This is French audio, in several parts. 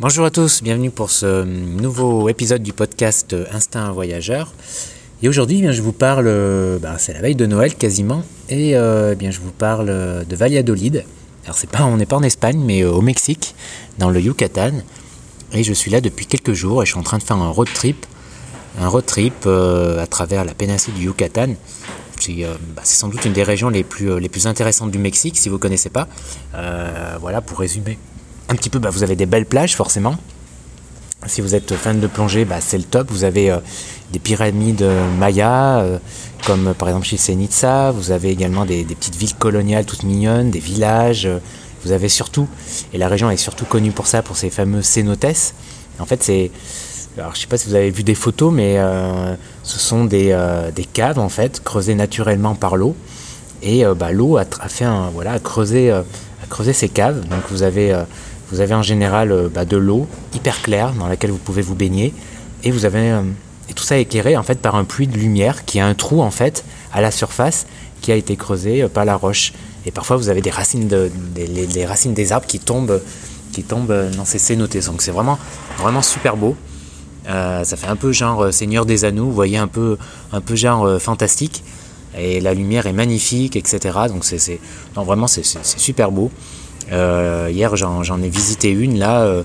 Bonjour à tous, bienvenue pour ce nouveau épisode du podcast Instinct Voyageur. Et aujourd'hui, eh je vous parle, ben, c'est la veille de Noël quasiment, et euh, eh bien, je vous parle de Valladolid. Alors c'est pas, on n'est pas en Espagne, mais au Mexique, dans le Yucatan. Et je suis là depuis quelques jours et je suis en train de faire un road trip, un road trip euh, à travers la péninsule du Yucatan. Euh, bah, c'est sans doute une des régions les plus, les plus intéressantes du Mexique, si vous ne connaissez pas. voilà, pour résumer un petit peu, bah, vous avez des belles plages forcément. Si vous êtes fan de plongée, bah, c'est le top. Vous avez des pyramides mayas, comme par exemple chez Senitsa. Vous avez également des, petites villes coloniales toutes mignonnes, des villages. vous avez surtout, et la région est surtout connue pour ça, pour ces fameux cénotes. En fait, c'est. Alors, je sais pas si vous avez vu des photos, mais ce sont des, des, caves en fait, creusées naturellement par l'eau. Et bah, l'eau a, fait un, voilà, a creusé, a creusé ces caves. Donc vous avez vous avez en général euh, bah, de l'eau hyper claire dans laquelle vous pouvez vous baigner et vous avez euh, tout ça est éclairé en fait par un puits de lumière qui a un trou en fait à la surface qui a été creusé euh, par la roche. Et parfois vous avez des racines de, des, racines des arbres qui tombent qui tombent dans ces cénotés. Donc c'est vraiment vraiment super beau. ça fait un peu genre Seigneur des Anneaux, vous voyez un peu un peu genre fantastique. Et la lumière est magnifique, etc. Donc c'est vraiment c'est super beau. Euh, hier, j'en ai visité une là. Euh,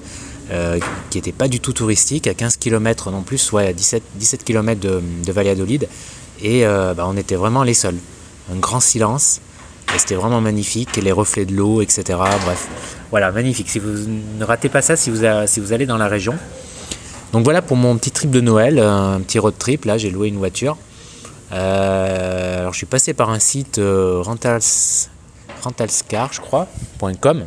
euh, qui n'était pas du tout touristique, à 15 km non plus, soit à 17, 17 km de, de Valladolid. Et bah, on était vraiment les seuls. Un grand silence. Et c'était vraiment magnifique. Les reflets de l'eau, etc. Bref, voilà, magnifique. Si vous ne ratez pas ça, si vous, si vous allez dans la région. Donc voilà pour mon petit trip de Noël, un petit road trip. Là, j'ai loué une voiture. alors, je suis passé par un site Rentals rentalscar, je crois, .com,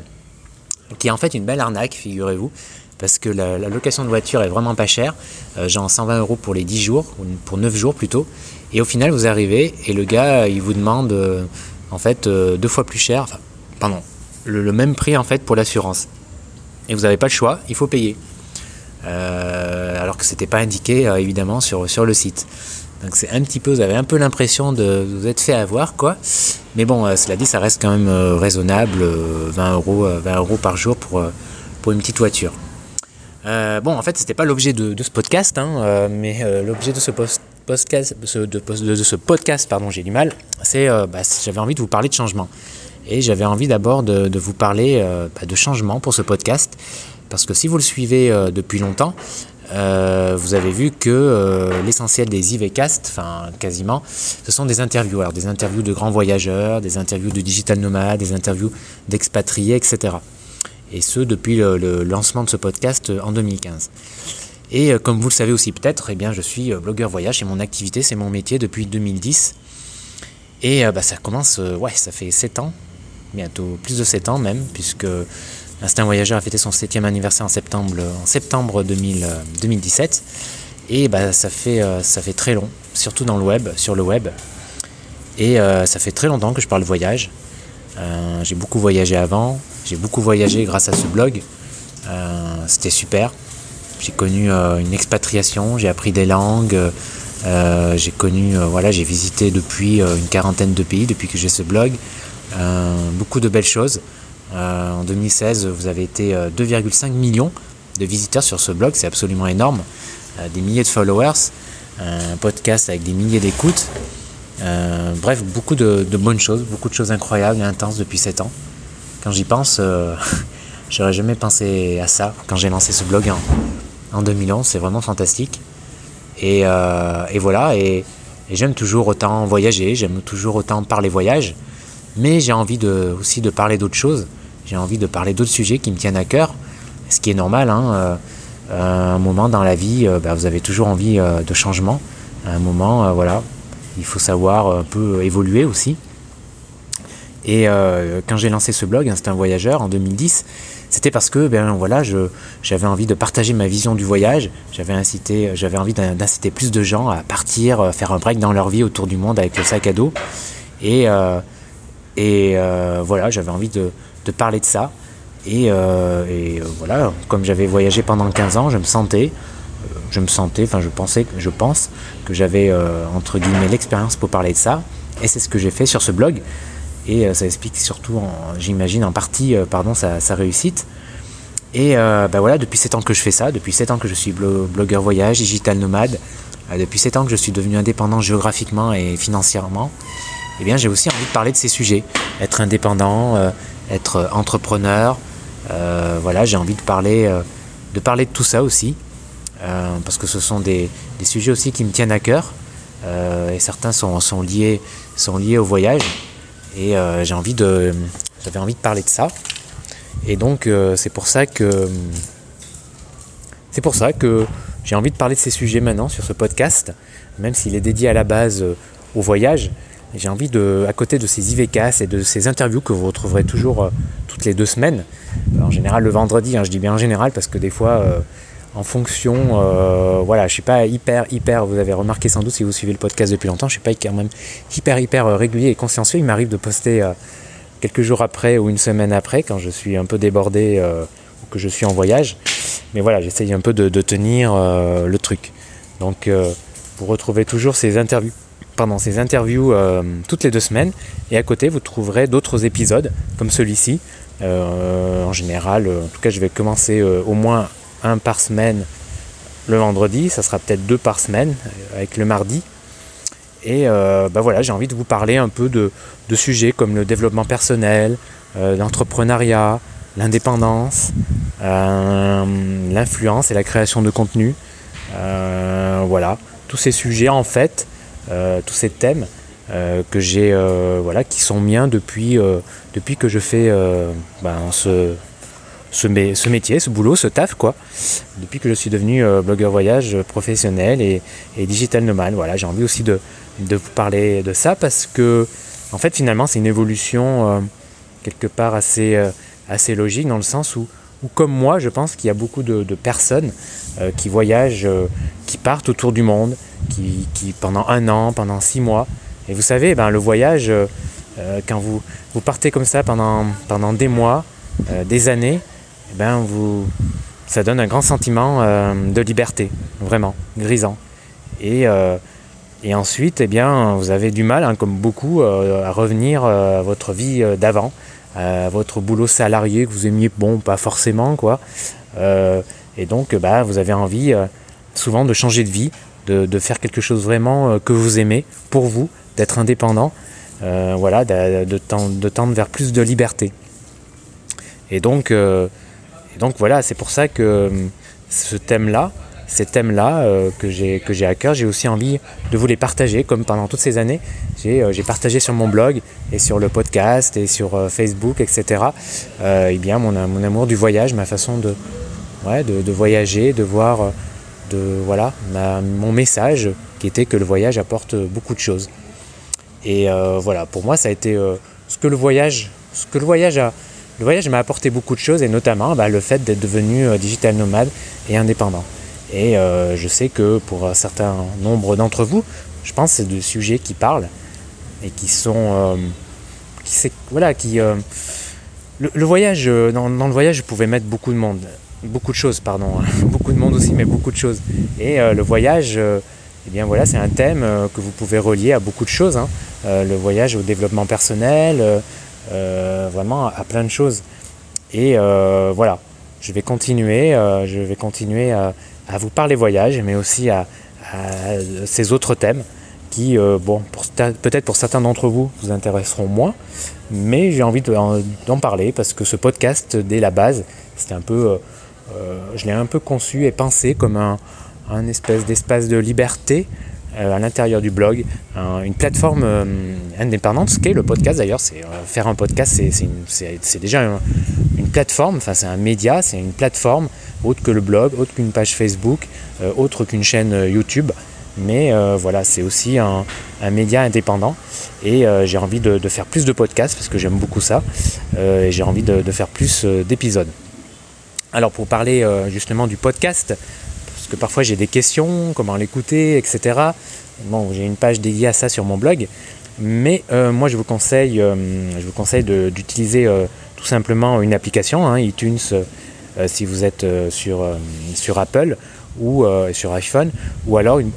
qui est en fait une belle arnaque, figurez-vous, parce que la, location de voiture est vraiment pas chère, euh, genre 120 euros pour les 10 jours, ou pour 9 jours plutôt, et au final vous arrivez et le gars il vous demande euh, en fait euh, deux fois plus cher, enfin, pardon, le, même prix en fait pour l'assurance. Et vous n'avez pas le choix, il faut payer. alors que c'était pas indiqué évidemment sur le site. Donc c'est un petit peu, vous avez un peu l'impression de, vous être fait avoir, quoi. Mais bon, euh, cela dit, ça reste quand même euh, raisonnable, 20 euh, euros, 20 euros par jour pour, pour une petite voiture. bon, en fait, c'était pas l'objet de, ce podcast, hein, mais l'objet de ce podcast, de, ce podcast, pardon, j'ai du mal, c'est bah, j'avais envie de vous parler de changement. Et j'avais envie d'abord de, vous parler bah, de changement pour ce podcast, parce que si vous le suivez depuis longtemps, euh, vous avez vu que euh, l'essentiel des IVCast, enfin quasiment, ce sont des interviews. Alors des interviews de grands voyageurs, des interviews de digital nomades, des interviews d'expatriés, etc. Et ce, depuis le, lancement de ce podcast euh, en 2015. Et comme vous le savez aussi peut-être, eh bien, je suis blogueur voyage et mon activité, c'est mon métier depuis 2010. Et bah, ça commence, ouais, ça fait 7 ans, bientôt plus de 7 ans même, puisque Instinct Voyageur a fêté son 7e anniversaire en septembre, en septembre 2017. Et bah, ça, fait, euh, ça fait très long, surtout dans le web, sur le web. Et euh, ça fait très longtemps que je parle voyage. Euh, j'ai beaucoup voyagé avant, j'ai beaucoup voyagé grâce à ce blog. C'était super. J'ai connu une expatriation, j'ai appris des langues, j'ai connu, voilà, j'ai visité depuis une quarantaine de pays depuis que j'ai ce blog. beaucoup de belles choses. Euh, en 2016, vous avez été 2,5 euh, millions de visiteurs sur ce blog, c'est absolument énorme. Euh, des milliers de followers, un podcast avec des milliers d'écoutes. bref, beaucoup de, bonnes choses, beaucoup de choses incroyables et intenses depuis 7 ans. Quand j'y pense, j'aurais jamais pensé à ça quand j'ai lancé ce blog en, 2011. C'est vraiment fantastique. Et, voilà, et, j'aime toujours autant voyager, j'aime toujours autant parler voyage, mais j'ai envie aussi de parler d'autres choses j'ai envie de parler d'autres sujets qui me tiennent à cœur, ce qui est normal. Hein, euh, à un moment dans la vie, euh, bah, vous avez toujours envie euh, de changement. À un moment, voilà, il faut savoir un peu évoluer aussi. Et quand j'ai lancé ce blog, Instinct Voyageur, en 2010, c'était parce que ben, voilà, j'avais envie de partager ma vision du voyage, j'avais envie d'inciter plus de gens à partir, faire un break dans leur vie autour du monde avec le sac à dos. Et, et voilà, j'avais envie de, de parler de ça. Et, euh, euh, voilà, comme j'avais voyagé pendant 15 ans, je me sentais, euh, je me sentais, enfin je pensais, je pense que j'avais entre guillemets l'expérience pour parler de ça. Et c'est ce que j'ai fait sur ce blog. Et ça explique surtout, j'imagine en partie, pardon, sa, réussite. Et bah voilà, depuis 7 ans que je fais ça, depuis 7 ans que je suis blogueur voyage, digital nomade, depuis 7 ans que je suis devenu indépendant géographiquement et financièrement, eh bien j'ai aussi envie de parler de ces sujets. Être indépendant, être entrepreneur, voilà, j'ai envie de parler, de parler de tout ça aussi. parce que ce sont des, des, sujets aussi qui me tiennent à cœur. et certains sont, sont, liés, sont liés au voyage. Et j'ai envie de, j'avais envie de parler de ça. Et donc c'est pour ça que c'est pour ça que j'ai envie de parler de ces sujets maintenant sur ce podcast, même s'il est dédié à la base euh, au voyage. J'ai envie de, à côté de ces IVCAS et de ces interviews que vous retrouverez toujours euh, toutes les deux semaines, en général le vendredi, hein, je dis bien en général parce que des fois, euh, en fonction, voilà, je suis pas hyper, hyper, vous avez remarqué sans doute si vous suivez le podcast depuis longtemps, je suis pas quand même hyper, hyper régulier et consciencieux. Il m'arrive de poster quelques jours après ou une semaine après quand je suis un peu débordé ou que je suis en voyage. Mais voilà, j'essaye un peu de, tenir euh, le truc. Donc euh, vous retrouvez toujours ces interviews pendant ces interviews euh, toutes les deux semaines. Et à côté, vous trouverez d'autres épisodes comme celui-ci. en général, en tout cas, je vais commencer au moins un par semaine le vendredi. Ça sera peut-être deux par semaine avec le mardi. Et bah voilà, j'ai envie de vous parler un peu de, de sujets comme le développement personnel, l'entrepreneuriat, l'indépendance, euh, l'influence et la création de contenu. Euh, voilà, tous ces sujets en fait, euh, tous ces thèmes que j'ai, voilà, qui sont miens depuis, depuis que je fais ben, ce, ce, métier, ce boulot, ce taf, quoi. Depuis que je suis devenu blogueur voyage professionnel et, digital nomade. Voilà, j'ai envie aussi de, de, vous parler de ça parce que, en fait, finalement, c'est une évolution quelque part assez, assez logique dans le sens où ou comme moi, je pense qu'il y a beaucoup de, personnes euh, qui voyagent, euh, qui partent autour du monde, qui, pendant un an, pendant six mois. Et vous savez, ben, le voyage, euh, quand vous, vous partez comme ça pendant, pendant des mois, des années, eh ben, vous, ça donne un grand sentiment de liberté, vraiment, grisant. Et, et ensuite, eh bien, vous avez du mal, hein, comme beaucoup, à revenir à votre vie d'avant votre boulot salarié que vous aimiez, bon, pas forcément, quoi. Euh, et donc, bah, vous avez envie euh, souvent de changer de vie, de, faire quelque chose vraiment euh, que vous aimez pour vous, d'être indépendant, voilà, de, de, tendre, vers plus de liberté. Et donc, et donc voilà, c'est pour ça que ce thème-là, ces thèmes-là euh, que j'ai à cœur, j'ai aussi envie de vous les partager, comme pendant toutes ces années, j'ai euh, partagé sur mon blog et sur le podcast et sur euh, Facebook, etc. eh bien, mon, mon, amour du voyage, ma façon de, ouais, de, voyager, de voir de, voilà, mon message qui était que le voyage apporte beaucoup de choses. Et voilà, pour moi, ça a été ce que le voyage, ce que le voyage a, le voyage m'a apporté beaucoup de choses et notamment bah, le fait d'être devenu digital nomade et indépendant. Et euh, je sais que pour un certain nombre d'entre vous, je pense que c'est des sujets qui parlent et qui sont. Euh, voilà, qui. Euh, le, voyage, dans, le voyage, je pouvais mettre beaucoup de monde. Beaucoup de choses, pardon. beaucoup de monde aussi, mais beaucoup de choses. Et le voyage, eh bien voilà, c'est un thème que vous pouvez relier à beaucoup de choses. Hein. le voyage au développement personnel, vraiment à plein de choses. Et voilà, je vais continuer, je vais continuer à à vous parler voyage, mais aussi à, ces autres thèmes qui, euh, bon, peut-être pour certains d'entre vous, vous intéresseront moins, mais j'ai envie d'en parler parce que ce podcast, dès la base, c'était un peu, euh, euh, je l'ai un peu conçu et pensé comme un, espèce d'espace de liberté à l'intérieur du blog, une plateforme indépendante, ce qu'est le podcast d'ailleurs, c'est faire un podcast, c'est déjà une plateforme, enfin c'est un média, c'est une plateforme autre que le blog, autre qu'une page Facebook, euh, autre qu'une chaîne euh, YouTube. Mais euh, voilà, c'est aussi un, média indépendant et j'ai envie de, faire plus de podcasts parce que j'aime beaucoup ça et j'ai envie de, faire plus d'épisodes. Alors pour parler justement du podcast, parce que parfois j'ai des questions, comment l'écouter, etc. Bon, j'ai une page dédiée à ça sur mon blog, mais moi je vous conseille, je vous conseille d'utiliser tout simplement une application, hein, iTunes si vous êtes euh, sur, euh, sur Apple ou sur iPhone, ou alors une,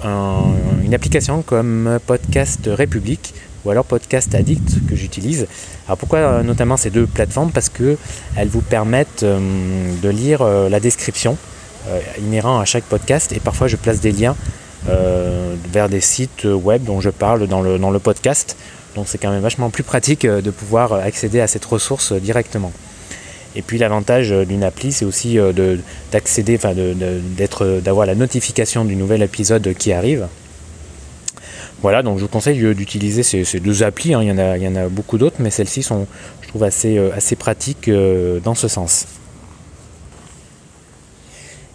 application comme Podcast République, ou alors Podcast Addict que j'utilise. Alors pourquoi notamment ces deux plateformes? Parce que elles vous permettent de lire la description inhérent à chaque podcast et parfois je place des liens vers des sites web dont je parle dans le, dans le podcast. Donc c'est quand même vachement plus pratique de pouvoir accéder à cette ressource directement. Et puis l'avantage d'une appli, c'est aussi d'accéder, enfin d'avoir la notification du nouvel épisode qui arrive. Voilà, donc je vous conseille d'utiliser ces, deux applis. Hein. Il, y en a, il y en a beaucoup d'autres, mais celles-ci sont, je trouve, assez, euh, assez pratiques euh, dans ce sens.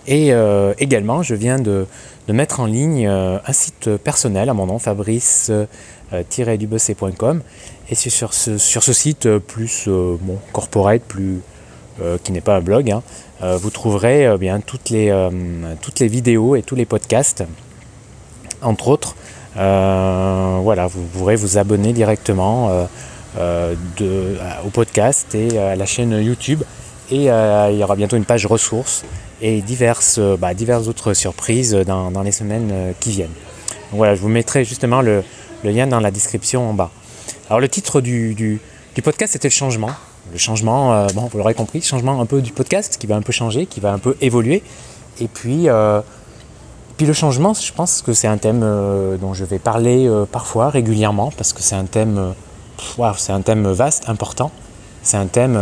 Et euh, également, je viens de, mettre en ligne un site personnel à mon nom, fabrice-dubessé.com. Et c'est sur ce, sur ce site plus bon, corporate, plus, qui n'est pas un blog, hein, vous trouverez bien toutes les, toutes les vidéos et tous les podcasts, entre autres, euh, voilà, vous pourrez vous abonner directement euh, euh, au podcast et à la chaîne YouTube. Et il y aura bientôt une page ressources et diverses, bah, diverses autres surprises dans, les semaines qui viennent. voilà, je vous mettrai justement le, lien dans la description en bas. Alors le titre du, podcast c'était le changement. Le changement, bon, vous l'aurez compris, changement un peu du podcast qui va un peu changer, qui va un peu évoluer. Et puis puis le changement, je pense que c'est un thème euh, dont je vais parler euh, parfois, régulièrement, parce que c'est un thème, euh, c'est un thème vaste, important. C'est un thème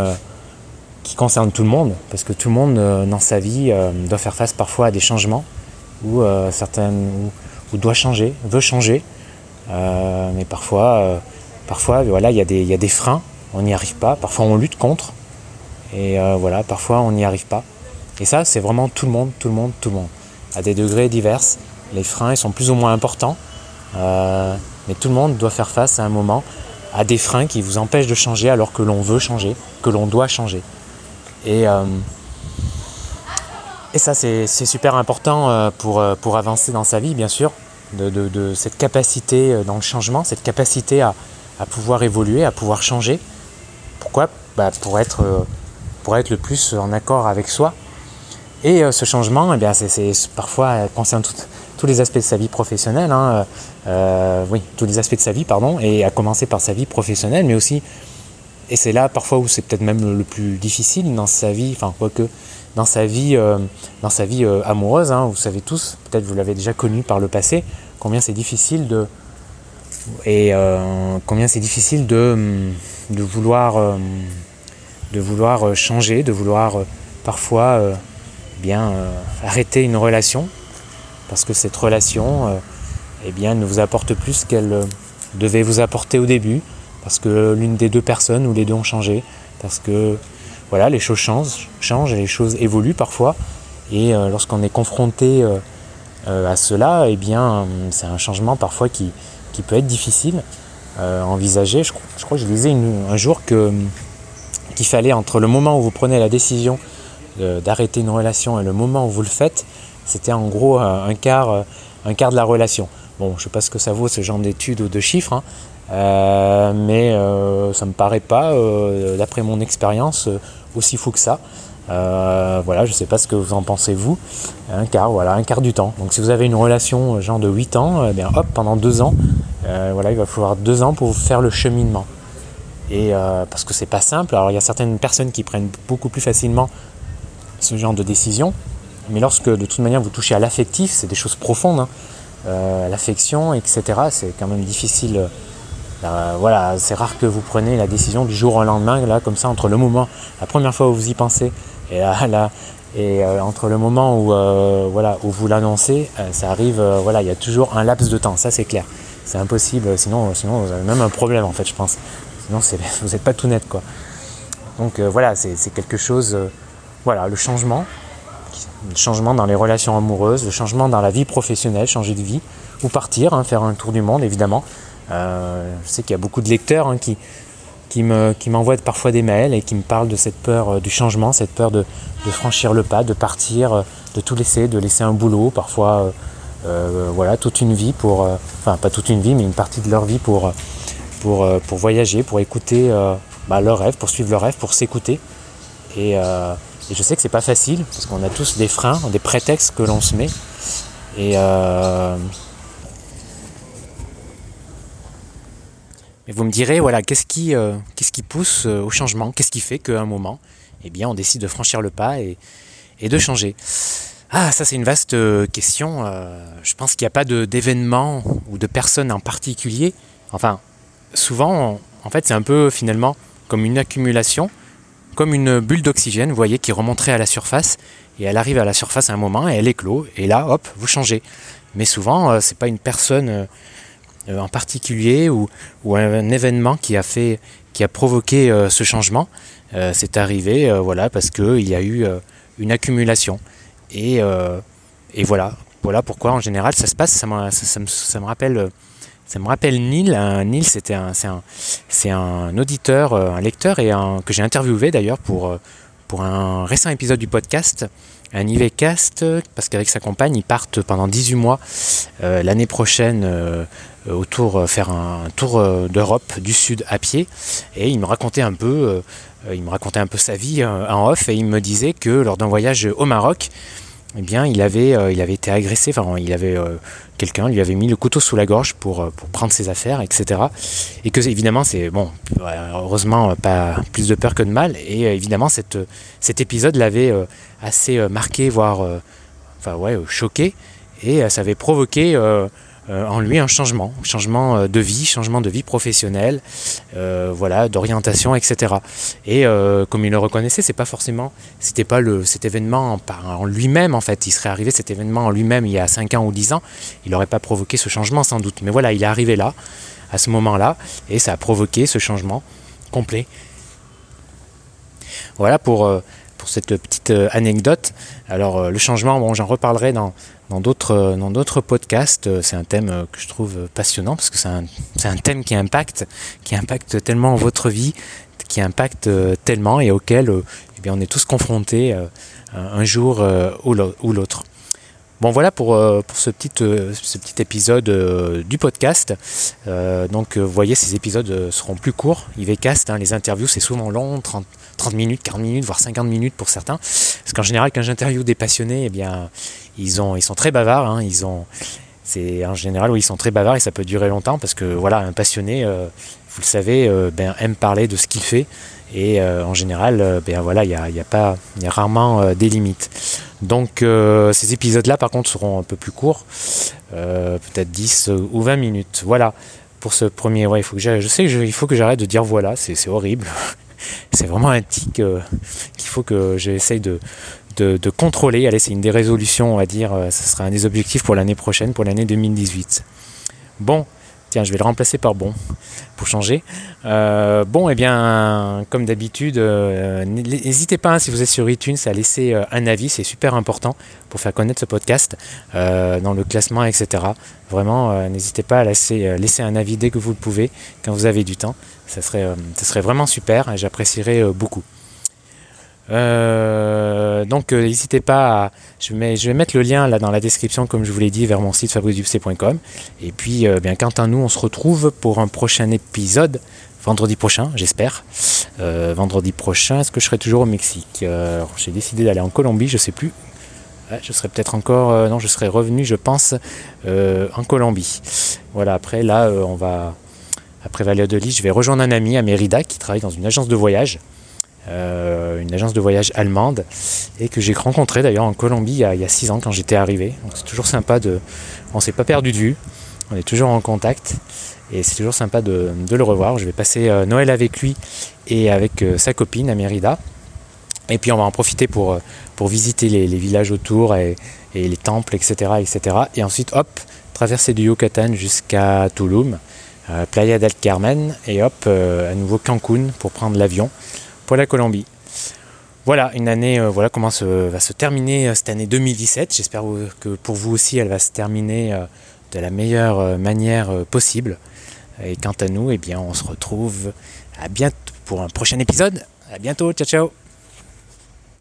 qui concerne tout le monde, parce que tout le monde dans sa vie doit faire face parfois à des changements, ou certaines, ou, doit changer, veut changer, mais parfois, parfois, voilà, il y, y, a des freins, on n'y arrive pas. Parfois, on lutte contre, et voilà, parfois, on n'y arrive pas. Et ça, c'est vraiment tout le monde, tout le monde, tout le monde à des degrés divers. Les freins sont plus ou moins importants, euh, mais tout le monde doit faire face à un moment à des freins qui vous empêchent de changer alors que l'on veut changer, que l'on doit changer. Et, euh, et ça, c'est super important euh, pour, pour avancer dans sa vie, bien sûr, de, cette capacité dans le changement, cette capacité à, pouvoir évoluer, à pouvoir changer. Pourquoi bah, pour, être, pour être le plus en accord avec soi, et euh, ce changement, eh c'est, parfois euh, concerne tous les aspects de sa vie professionnelle, hein, euh, oui, tous les aspects de sa vie, pardon, et à commencer par sa vie professionnelle, mais aussi, et c'est là parfois où c'est peut-être même le plus difficile dans sa vie, enfin quoique dans sa vie, dans sa vie amoureuse, hein, vous savez tous, peut-être vous l'avez déjà connu par le passé, combien c'est difficile de et combien c'est difficile de, de vouloir de vouloir changer, de vouloir parfois bien euh, arrêter une relation. Parce que cette relation euh, eh bien, ne vous apporte plus qu'elle euh, devait vous apporter au début. Parce que l'une des deux personnes ou les deux ont changé. Parce que voilà les choses changent, les choses évoluent parfois. Et lorsqu'on est confronté à cela eh c'est un changement parfois qui, qui peut être difficile envisager je, crois que je disais un jour que qu'il fallait entre le moment où vous prenez la décision d'arrêter une relation et le moment où vous le faites, c'était en gros euh, un quart, euh, un quart de la relation. Bon, je ne sais pas ce que ça vaut ce genre d'études ou de chiffres, hein, euh, mais ça ne me paraît pas, d'après mon expérience, aussi fou que ça. Voilà, je ne sais pas ce que vous en pensez vous. Un quart, voilà, un quart du temps. Donc si vous avez une relation genre de 8 ans, eh bien hop, pendant 2 ans, voilà, il va falloir 2 ans pour faire le cheminement. Et parce que c'est pas simple. Alors il y a certaines personnes qui prennent beaucoup plus facilement ce genre de décision. Mais lorsque de toute manière vous touchez à l'affectif, c'est des choses profondes, hein. euh, l'affection, etc., c'est quand même difficile. Euh, voilà, c'est rare que vous preniez la décision du jour au lendemain, là, comme ça, entre le moment, la première fois où vous y pensez, et là, et euh, entre le moment où, où vous l'annoncez, ça arrive, voilà, il y a toujours un laps de temps, ça c'est clair. C'est impossible, sinon, sinon vous avez même un problème en fait, je pense. Sinon, vous n'êtes pas tout net, quoi. Donc voilà, c'est quelque chose voilà, le changement, le changement dans les relations amoureuses, le changement dans la vie professionnelle, changer de vie, ou partir, hein, faire un tour du monde évidemment. Euh, je sais qu'il y a beaucoup de lecteurs hein, qui, qui, me, qui m'envoient parfois des mails et qui me parlent de cette peur euh, du changement, cette peur de, franchir le pas, de partir, euh, de tout laisser, de laisser un boulot, parfois voilà, toute une vie pour, enfin pas toute une vie, mais une partie de leur vie pour, voyager, pour écouter bah, leurs rêves, pour suivre leurs rêves, pour s'écouter. Et, je sais que c'est pas facile, parce qu'on a tous des freins, des prétextes que l'on se met. Et, Mais vous me direz, voilà, qu'est-ce qui, euh, qu'est-ce qui pousse euh, au changement? Qu'est-ce qui fait qu'à un moment, eh bien, on décide de franchir le pas et, de changer? Ah, ça c'est une vaste euh, question. je pense qu'il n'y a pas d'événement ou de personne en particulier. Enfin, souvent, en fait, c'est un peu finalement comme une accumulation, comme une bulle d'oxygène, vous voyez, qui remonterait à la surface. Et elle arrive à la surface à un moment et elle éclot. Et là, hop, vous changez. Mais souvent, c'est pas une personne en particulier ou, un, événement qui a fait qui a provoqué euh, ce changement. Euh, c'est arrivé voilà parce qu'il y a eu une accumulation. Et, voilà. Voilà pourquoi en général ça se passe. Ça, ça, me, ça me, rappelle ça me rappelle Neil. Neil c'était un c'est un, c'est un auditeur un lecteur et que j'ai interviewé d'ailleurs pour pour un récent épisode du podcast un IVCast, parce qu'avec sa compagne, ils partent pendant 18 mois l'année prochaine euh, autour, euh, faire un tour euh, d'Europe du Sud à pied. Et il me racontait un peu, il me racontait un peu sa vie en off et il me disait que lors d'un voyage au Maroc, eh bien, il avait, été agressé, enfin, il avait, quelqu'un lui avait mis le couteau sous la gorge pour, pour prendre ses affaires, etc. Et que, évidemment, c'est, bon, heureusement, pas plus de peur que de mal. Et évidemment, cette, cet épisode l'avait assez marqué, voire, enfin, ouais, choqué. Et ça avait provoqué euh, en lui un changement, changement euh, de vie, changement de vie professionnelle, euh, voilà, d'orientation, etc. Et comme il le reconnaissait, c'est pas forcément, c'était pas le, cet événement en, lui-même en fait. Il serait arrivé cet événement en lui-même il y a 5 ans ou 10 ans, il n'aurait pas provoqué ce changement sans doute. Mais voilà, il est arrivé là, à ce moment-là, et ça a provoqué ce changement complet. Voilà pour cette petite anecdote. Alors le changement, bon, j'en reparlerai dans, dans d'autres dans d'autres podcasts. Euh, c'est un thème euh, que je trouve passionnant parce que c'est un, un, thème qui impacte, qui impacte tellement votre vie, qui impacte euh, tellement et auquel eh bien, on est tous confrontés un jour ou l'autre. Bon voilà pour, ce, petit, ce petit épisode du podcast. donc vous voyez ces épisodes seront plus courts. IVCast, hein, les interviews c'est souvent long, 30, 30 minutes, 40 minutes, voire 50 minutes pour certains. Parce qu'en général quand j'interviewe des passionnés, eh bien ils, ont, ils sont très bavards. Hein, c'est en général où ils sont très bavards et ça peut durer longtemps parce que voilà, un passionné, euh, vous le savez, euh, ben, aime parler de ce qu'il fait et euh, en général, ben voilà, il y a, rarement des limites. Donc ces épisodes-là, par contre, seront un peu plus courts, peut-être 10 ou 20 minutes. Voilà pour ce premier. Ouais, il faut que je sais qu'il faut que j'arrête de dire voilà, c'est horrible. c'est vraiment un tic qu'il faut que j'essaye de, de, contrôler. Allez, c'est une des résolutions, on va dire, euh, ce sera un des objectifs pour l'année prochaine, pour l'année 2018. Bon, tiens, je vais le remplacer par bon, pour changer. Euh, bon, et eh bien, comme d'habitude, euh, n'hésitez pas, hein, si vous êtes sur iTunes, à laisser un avis, c'est super important pour faire connaître ce podcast dans le classement, etc. Vraiment, n'hésitez pas à laisser, laisser un avis dès que vous le pouvez, quand vous avez du temps. Ça serait, ça serait vraiment super et j'apprécierais beaucoup. Euh, donc euh, n'hésitez pas à, je, vais mettre le lien dans la description comme je vous l'ai dit vers mon site fabriceduc.com et puis euh, bien quant à nous on se retrouve pour un prochain épisode vendredi prochain j'espère. Vendredi prochain est-ce que je serai toujours au Mexique? J'ai décidé d'aller en Colombie je sais plus. Je serai peut-être encore non je serai revenu je pense en Colombie. Voilà après là on va après Valladolid je vais rejoindre un ami à Mérida qui travaille dans une agence de voyage euh, une agence de voyage allemande, et que j'ai rencontré d'ailleurs en Colombie il y, a, six ans quand j'étais arrivé. C'est toujours sympa de. On s'est pas perdu de vue, on est toujours en contact, et c'est toujours sympa de, le revoir. Je vais passer euh, Noël avec lui et avec euh, sa copine à Mérida. Et puis on va en profiter pour, pour visiter les, villages autour et, les temples, etc., etc. Et ensuite, hop, traverser du Yucatan jusqu'à Tulum, Playa del Carmen, et hop, à nouveau Cancun pour prendre l'avion pour la Colombie. Voilà, une année, euh, voilà comment va se terminer euh, cette année 2017. J'espère que pour vous aussi, elle va se terminer euh, de la meilleure manière possible. Et quant à nous, eh bien, on se retrouve à bientôt pour un prochain épisode. À bientôt, ciao ciao